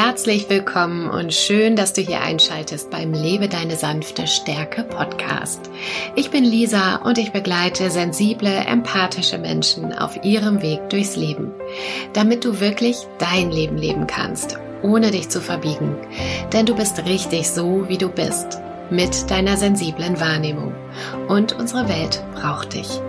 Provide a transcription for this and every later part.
Herzlich willkommen und schön, dass du hier einschaltest beim Lebe deine sanfte Stärke Podcast. Ich bin Lisa und ich begleite sensible, empathische Menschen auf ihrem Weg durchs Leben, damit du wirklich dein Leben leben kannst, ohne dich zu verbiegen. Denn du bist richtig so, wie du bist, mit deiner sensiblen Wahrnehmung. Und unsere Welt braucht dich.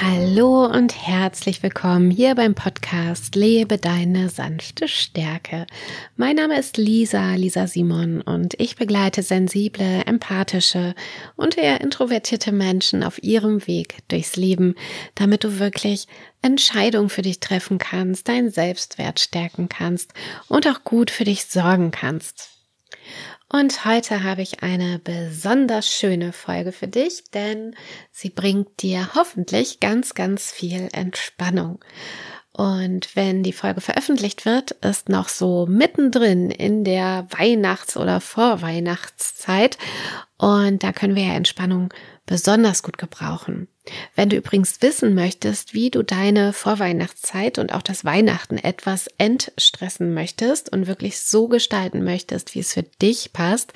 Hallo und herzlich willkommen hier beim Podcast Lebe deine sanfte Stärke. Mein Name ist Lisa, Lisa Simon und ich begleite sensible, empathische und eher introvertierte Menschen auf ihrem Weg durchs Leben, damit du wirklich Entscheidungen für dich treffen kannst, deinen Selbstwert stärken kannst und auch gut für dich sorgen kannst. Und heute habe ich eine besonders schöne Folge für dich, denn sie bringt dir hoffentlich ganz, ganz viel Entspannung. Und wenn die Folge veröffentlicht wird, ist noch so mittendrin in der Weihnachts- oder Vorweihnachtszeit. Und da können wir ja Entspannung besonders gut gebrauchen. Wenn du übrigens wissen möchtest, wie du deine Vorweihnachtszeit und auch das Weihnachten etwas entstressen möchtest und wirklich so gestalten möchtest, wie es für dich passt,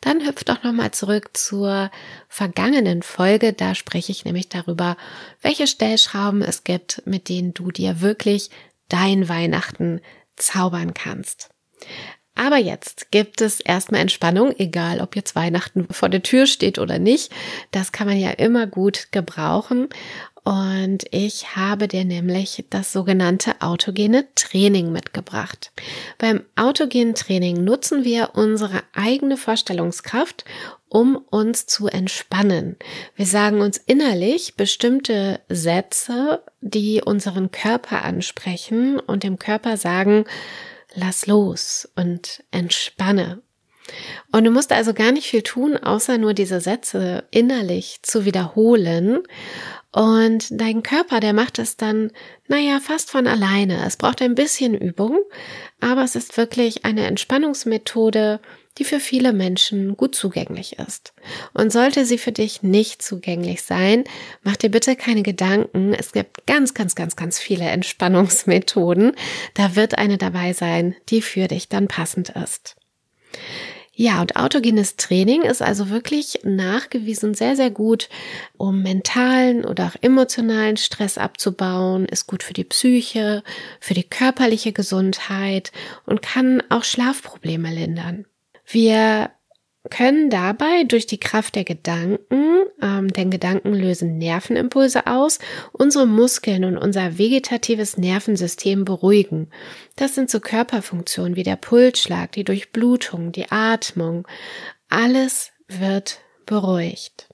dann hüpf doch nochmal zurück zur vergangenen Folge. Da spreche ich nämlich darüber, welche Stellschrauben es gibt, mit denen du dir wirklich dein Weihnachten zaubern kannst. Aber jetzt gibt es erstmal Entspannung, egal ob jetzt Weihnachten vor der Tür steht oder nicht. Das kann man ja immer gut gebrauchen. Und ich habe dir nämlich das sogenannte autogene Training mitgebracht. Beim autogenen Training nutzen wir unsere eigene Vorstellungskraft, um uns zu entspannen. Wir sagen uns innerlich bestimmte Sätze, die unseren Körper ansprechen und dem Körper sagen, lass los und entspanne. Und du musst also gar nicht viel tun, außer nur diese Sätze innerlich zu wiederholen. Und dein Körper, der macht es dann, naja, fast von alleine. Es braucht ein bisschen Übung, aber es ist wirklich eine Entspannungsmethode, die für viele Menschen gut zugänglich ist. Und sollte sie für dich nicht zugänglich sein, mach dir bitte keine Gedanken. Es gibt ganz, ganz, ganz, ganz viele Entspannungsmethoden. Da wird eine dabei sein, die für dich dann passend ist. Ja, und autogenes Training ist also wirklich nachgewiesen sehr, sehr gut, um mentalen oder auch emotionalen Stress abzubauen, ist gut für die Psyche, für die körperliche Gesundheit und kann auch Schlafprobleme lindern. Wir können dabei durch die Kraft der Gedanken, ähm, denn Gedanken lösen Nervenimpulse aus, unsere Muskeln und unser vegetatives Nervensystem beruhigen. Das sind so Körperfunktionen wie der Pulsschlag, die Durchblutung, die Atmung. Alles wird beruhigt.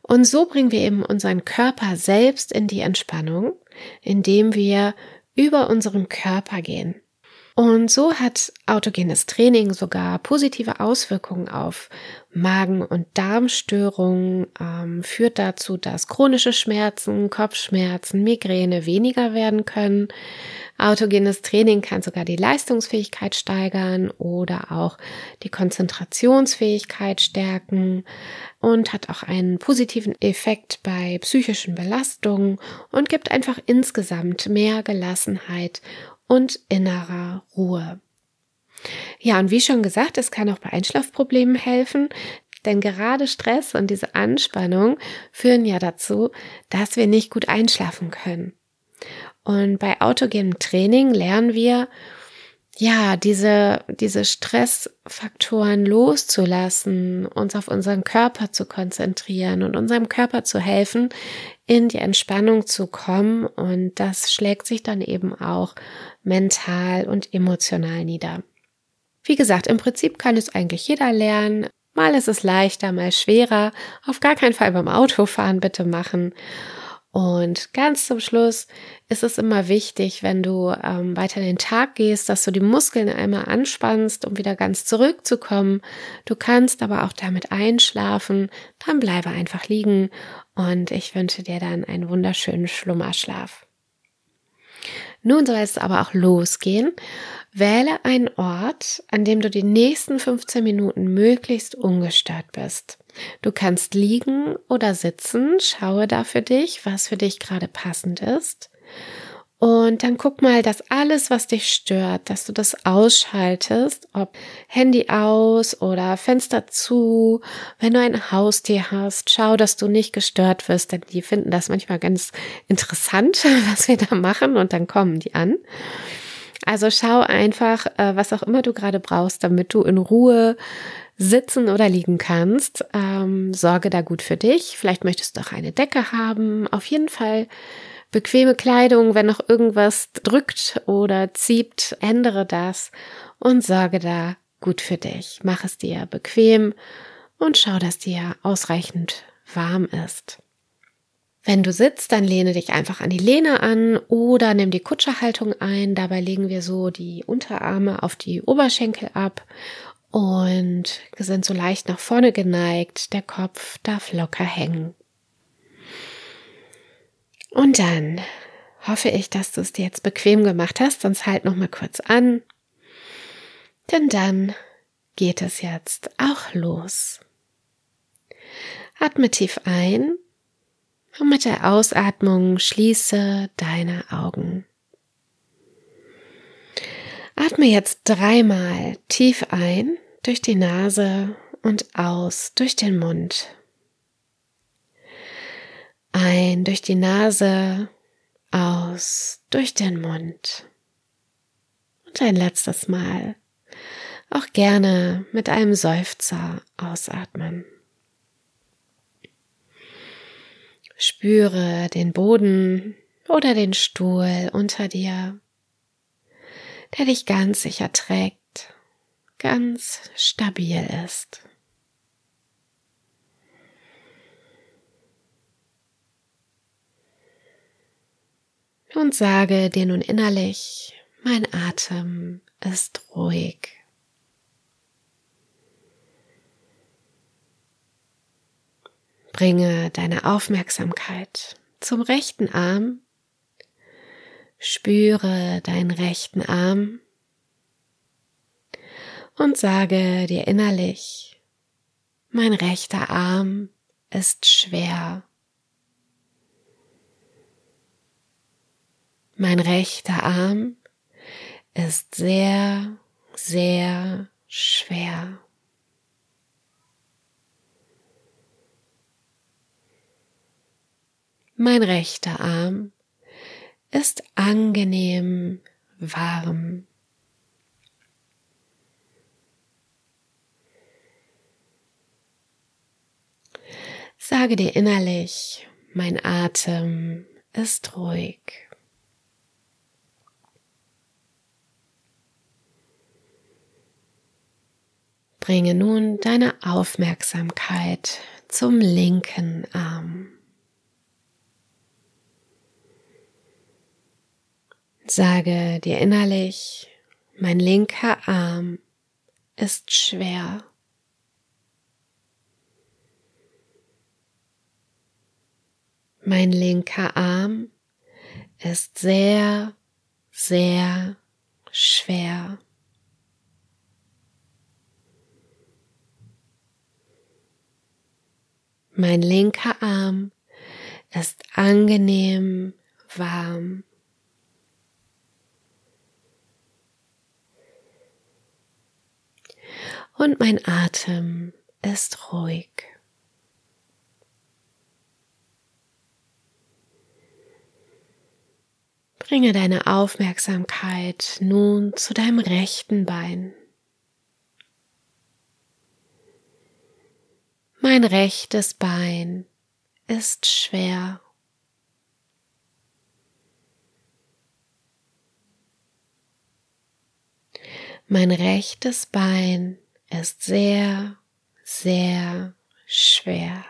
Und so bringen wir eben unseren Körper selbst in die Entspannung, indem wir über unseren Körper gehen. Und so hat autogenes Training sogar positive Auswirkungen auf Magen- und Darmstörungen, ähm, führt dazu, dass chronische Schmerzen, Kopfschmerzen, Migräne weniger werden können. Autogenes Training kann sogar die Leistungsfähigkeit steigern oder auch die Konzentrationsfähigkeit stärken und hat auch einen positiven Effekt bei psychischen Belastungen und gibt einfach insgesamt mehr Gelassenheit und innerer Ruhe. Ja, und wie schon gesagt, es kann auch bei Einschlafproblemen helfen, denn gerade Stress und diese Anspannung führen ja dazu, dass wir nicht gut einschlafen können. Und bei autogenem Training lernen wir, ja, diese, diese Stressfaktoren loszulassen, uns auf unseren Körper zu konzentrieren und unserem Körper zu helfen, in die Entspannung zu kommen. Und das schlägt sich dann eben auch mental und emotional nieder. Wie gesagt, im Prinzip kann es eigentlich jeder lernen. Mal ist es leichter, mal schwerer. Auf gar keinen Fall beim Autofahren bitte machen. Und ganz zum Schluss ist es immer wichtig, wenn du ähm, weiter in den Tag gehst, dass du die Muskeln einmal anspannst, um wieder ganz zurückzukommen. Du kannst aber auch damit einschlafen. Dann bleibe einfach liegen und ich wünsche dir dann einen wunderschönen Schlummerschlaf. Nun soll es aber auch losgehen. Wähle einen Ort, an dem du die nächsten 15 Minuten möglichst ungestört bist. Du kannst liegen oder sitzen, schaue da für dich, was für dich gerade passend ist. Und dann guck mal, dass alles, was dich stört, dass du das ausschaltest, ob Handy aus oder Fenster zu. Wenn du ein Haustier hast, schau, dass du nicht gestört wirst, denn die finden das manchmal ganz interessant, was wir da machen und dann kommen die an. Also schau einfach, äh, was auch immer du gerade brauchst, damit du in Ruhe sitzen oder liegen kannst. Ähm, sorge da gut für dich. Vielleicht möchtest du auch eine Decke haben. Auf jeden Fall bequeme Kleidung, wenn noch irgendwas drückt oder zieht, ändere das und sorge da gut für dich. Mach es dir bequem und schau, dass dir ausreichend warm ist. Wenn du sitzt, dann lehne dich einfach an die Lehne an oder nimm die Kutscherhaltung ein. Dabei legen wir so die Unterarme auf die Oberschenkel ab und sind so leicht nach vorne geneigt. Der Kopf darf locker hängen. Und dann hoffe ich, dass du es dir jetzt bequem gemacht hast, sonst halt noch mal kurz an. Denn dann geht es jetzt auch los. Atme tief ein und mit der Ausatmung schließe deine Augen. Atme jetzt dreimal tief ein durch die Nase und aus durch den Mund. Ein durch die Nase, aus durch den Mund. Und ein letztes Mal auch gerne mit einem Seufzer ausatmen. Spüre den Boden oder den Stuhl unter dir, der dich ganz sicher trägt, ganz stabil ist. und sage dir nun innerlich, mein Atem ist ruhig. Bringe deine Aufmerksamkeit zum rechten Arm, spüre deinen rechten Arm und sage dir innerlich, mein rechter Arm ist schwer. Mein rechter Arm ist sehr, sehr schwer. Mein rechter Arm ist angenehm warm. Sage dir innerlich, mein Atem ist ruhig. Bringe nun deine Aufmerksamkeit zum linken Arm. Sage dir innerlich, mein linker Arm ist schwer. Mein linker Arm ist sehr, sehr schwer. Mein linker Arm ist angenehm warm. Und mein Atem ist ruhig. Bringe deine Aufmerksamkeit nun zu deinem rechten Bein. Mein rechtes Bein ist schwer. Mein rechtes Bein ist sehr, sehr schwer.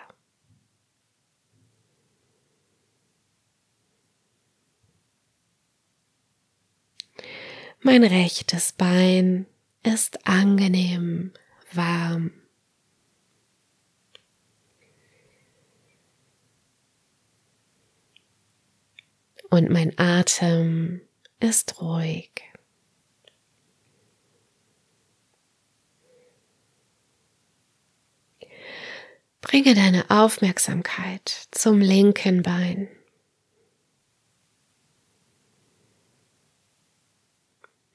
Mein rechtes Bein ist angenehm warm. und mein Atem ist ruhig. Bringe deine Aufmerksamkeit zum linken Bein.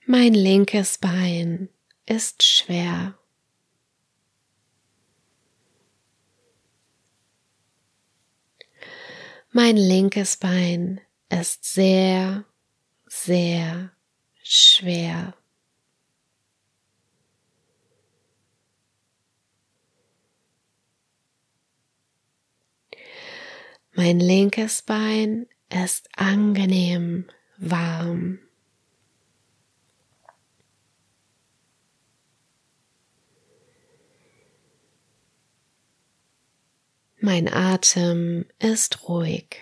Mein linkes Bein ist schwer. Mein linkes Bein ist sehr, sehr schwer. Mein linkes Bein ist angenehm warm. Mein Atem ist ruhig.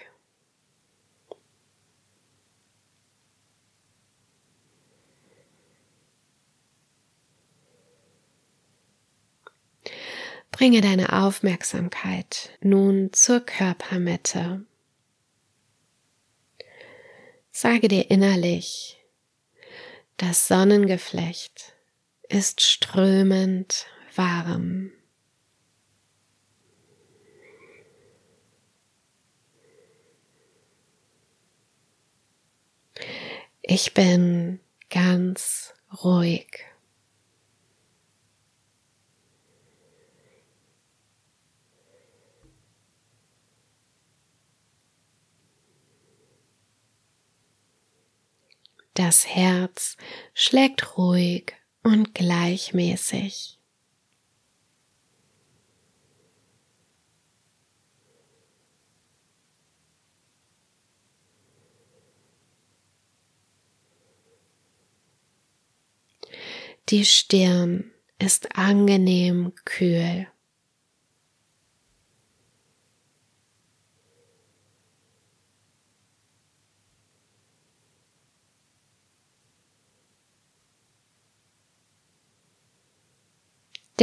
Bringe deine Aufmerksamkeit nun zur Körpermitte. Sage dir innerlich, das Sonnengeflecht ist strömend warm. Ich bin ganz ruhig. Das Herz schlägt ruhig und gleichmäßig. Die Stirn ist angenehm kühl.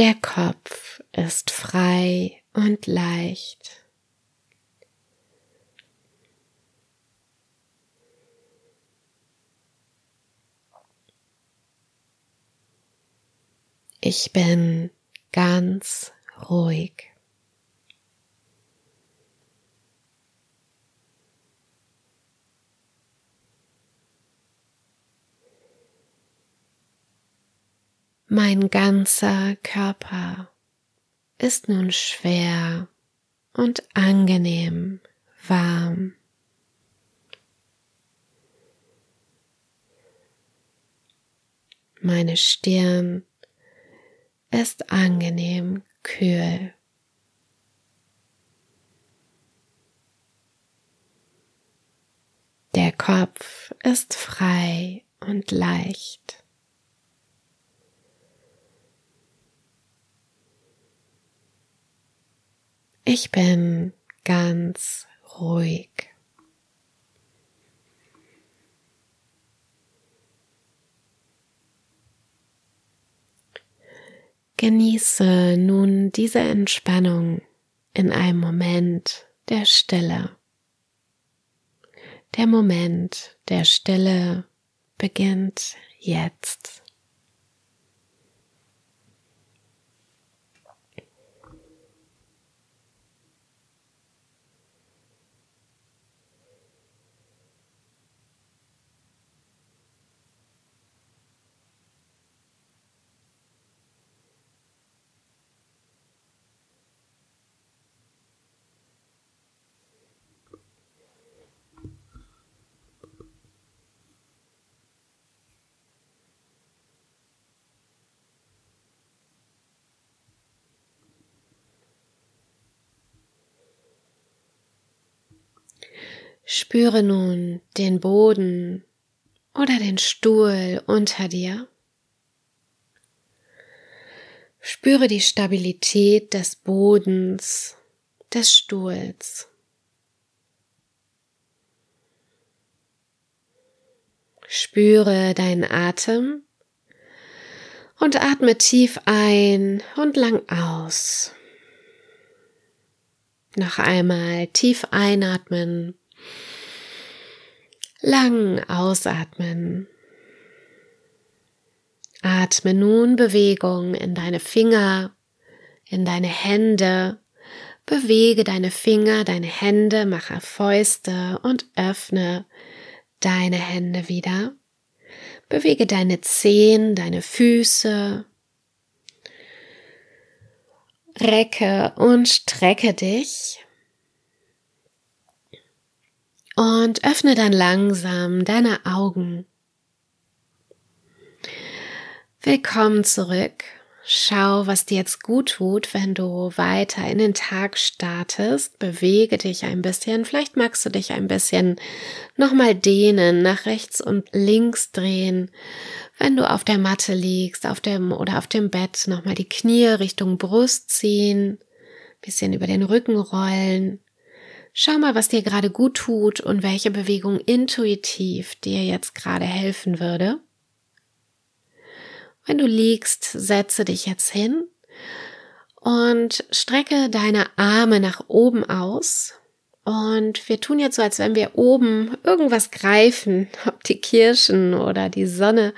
Der Kopf ist frei und leicht. Ich bin ganz ruhig. Mein ganzer Körper ist nun schwer und angenehm warm. Meine Stirn ist angenehm kühl. Der Kopf ist frei und leicht. Ich bin ganz ruhig. Genieße nun diese Entspannung in einem Moment der Stille. Der Moment der Stille beginnt jetzt. Spüre nun den Boden oder den Stuhl unter dir. Spüre die Stabilität des Bodens, des Stuhls. Spüre deinen Atem und atme tief ein und lang aus. Noch einmal tief einatmen Lang ausatmen. Atme nun Bewegung in deine Finger, in deine Hände. Bewege deine Finger, deine Hände, mache Fäuste und öffne deine Hände wieder. Bewege deine Zehen, deine Füße. Recke und strecke dich. Und öffne dann langsam deine Augen. Willkommen zurück Schau, was dir jetzt gut tut, wenn du weiter in den Tag startest. Bewege dich ein bisschen. Vielleicht magst du dich ein bisschen nochmal dehnen, nach rechts und links drehen. Wenn du auf der Matte liegst, auf dem oder auf dem Bett, nochmal die Knie Richtung Brust ziehen, bisschen über den Rücken rollen. Schau mal, was dir gerade gut tut und welche Bewegung intuitiv dir jetzt gerade helfen würde. Wenn du liegst, setze dich jetzt hin und strecke deine Arme nach oben aus. Und wir tun jetzt so, als wenn wir oben irgendwas greifen, ob die Kirschen oder die Sonne,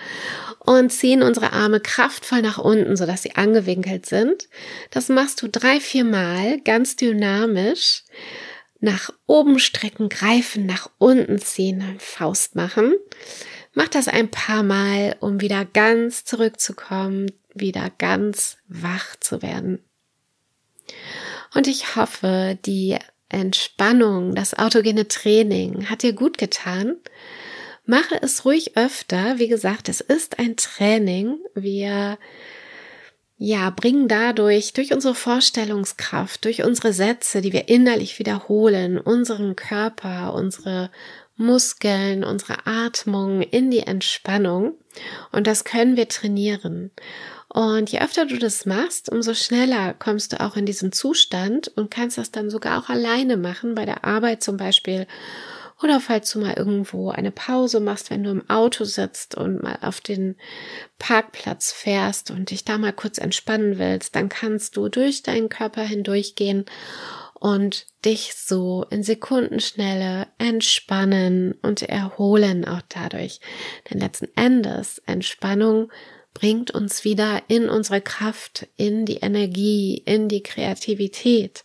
und ziehen unsere Arme kraftvoll nach unten, sodass sie angewinkelt sind. Das machst du drei, vier Mal ganz dynamisch. Nach oben strecken, greifen, nach unten ziehen, Faust machen. Mach das ein paar Mal, um wieder ganz zurückzukommen, wieder ganz wach zu werden. Und ich hoffe, die Entspannung, das autogene Training hat dir gut getan. Mache es ruhig öfter. Wie gesagt, es ist ein Training. Wir ja, bringen dadurch, durch unsere Vorstellungskraft, durch unsere Sätze, die wir innerlich wiederholen, unseren Körper, unsere Muskeln, unsere Atmung in die Entspannung. Und das können wir trainieren. Und je öfter du das machst, umso schneller kommst du auch in diesen Zustand und kannst das dann sogar auch alleine machen, bei der Arbeit zum Beispiel. Oder falls du mal irgendwo eine Pause machst, wenn du im Auto sitzt und mal auf den Parkplatz fährst und dich da mal kurz entspannen willst, dann kannst du durch deinen Körper hindurchgehen und dich so in Sekundenschnelle entspannen und erholen auch dadurch. Denn letzten Endes Entspannung bringt uns wieder in unsere Kraft, in die Energie, in die Kreativität.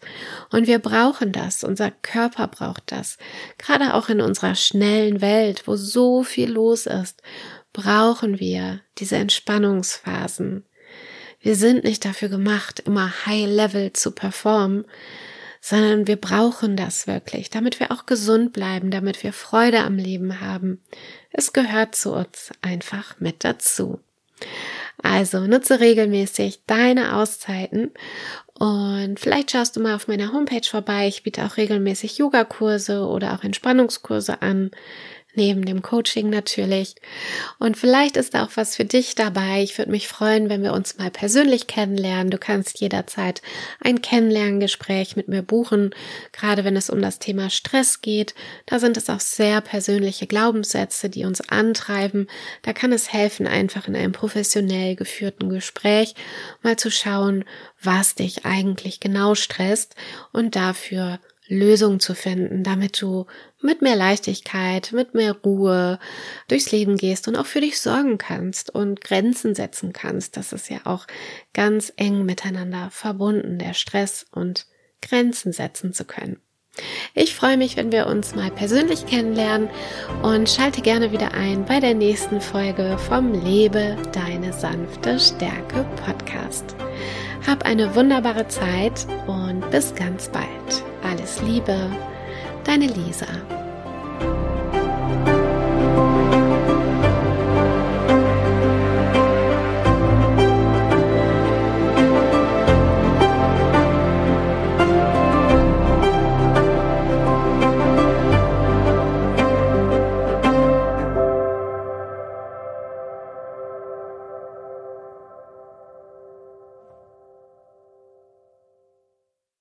Und wir brauchen das, unser Körper braucht das. Gerade auch in unserer schnellen Welt, wo so viel los ist, brauchen wir diese Entspannungsphasen. Wir sind nicht dafür gemacht, immer High Level zu performen, sondern wir brauchen das wirklich, damit wir auch gesund bleiben, damit wir Freude am Leben haben. Es gehört zu uns einfach mit dazu. Also nutze regelmäßig deine Auszeiten und vielleicht schaust du mal auf meiner Homepage vorbei. Ich biete auch regelmäßig Yogakurse oder auch Entspannungskurse an neben dem Coaching natürlich. Und vielleicht ist da auch was für dich dabei. Ich würde mich freuen, wenn wir uns mal persönlich kennenlernen. Du kannst jederzeit ein Kennenlerngespräch mit mir buchen, gerade wenn es um das Thema Stress geht. Da sind es auch sehr persönliche Glaubenssätze, die uns antreiben. Da kann es helfen, einfach in einem professionell geführten Gespräch mal zu schauen, was dich eigentlich genau stresst und dafür Lösungen zu finden, damit du mit mehr Leichtigkeit, mit mehr Ruhe durchs Leben gehst und auch für dich sorgen kannst und Grenzen setzen kannst. Das ist ja auch ganz eng miteinander verbunden, der Stress und Grenzen setzen zu können. Ich freue mich, wenn wir uns mal persönlich kennenlernen und schalte gerne wieder ein bei der nächsten Folge vom Lebe deine sanfte Stärke Podcast. Hab eine wunderbare Zeit und bis ganz bald. Alles Liebe, deine Lisa.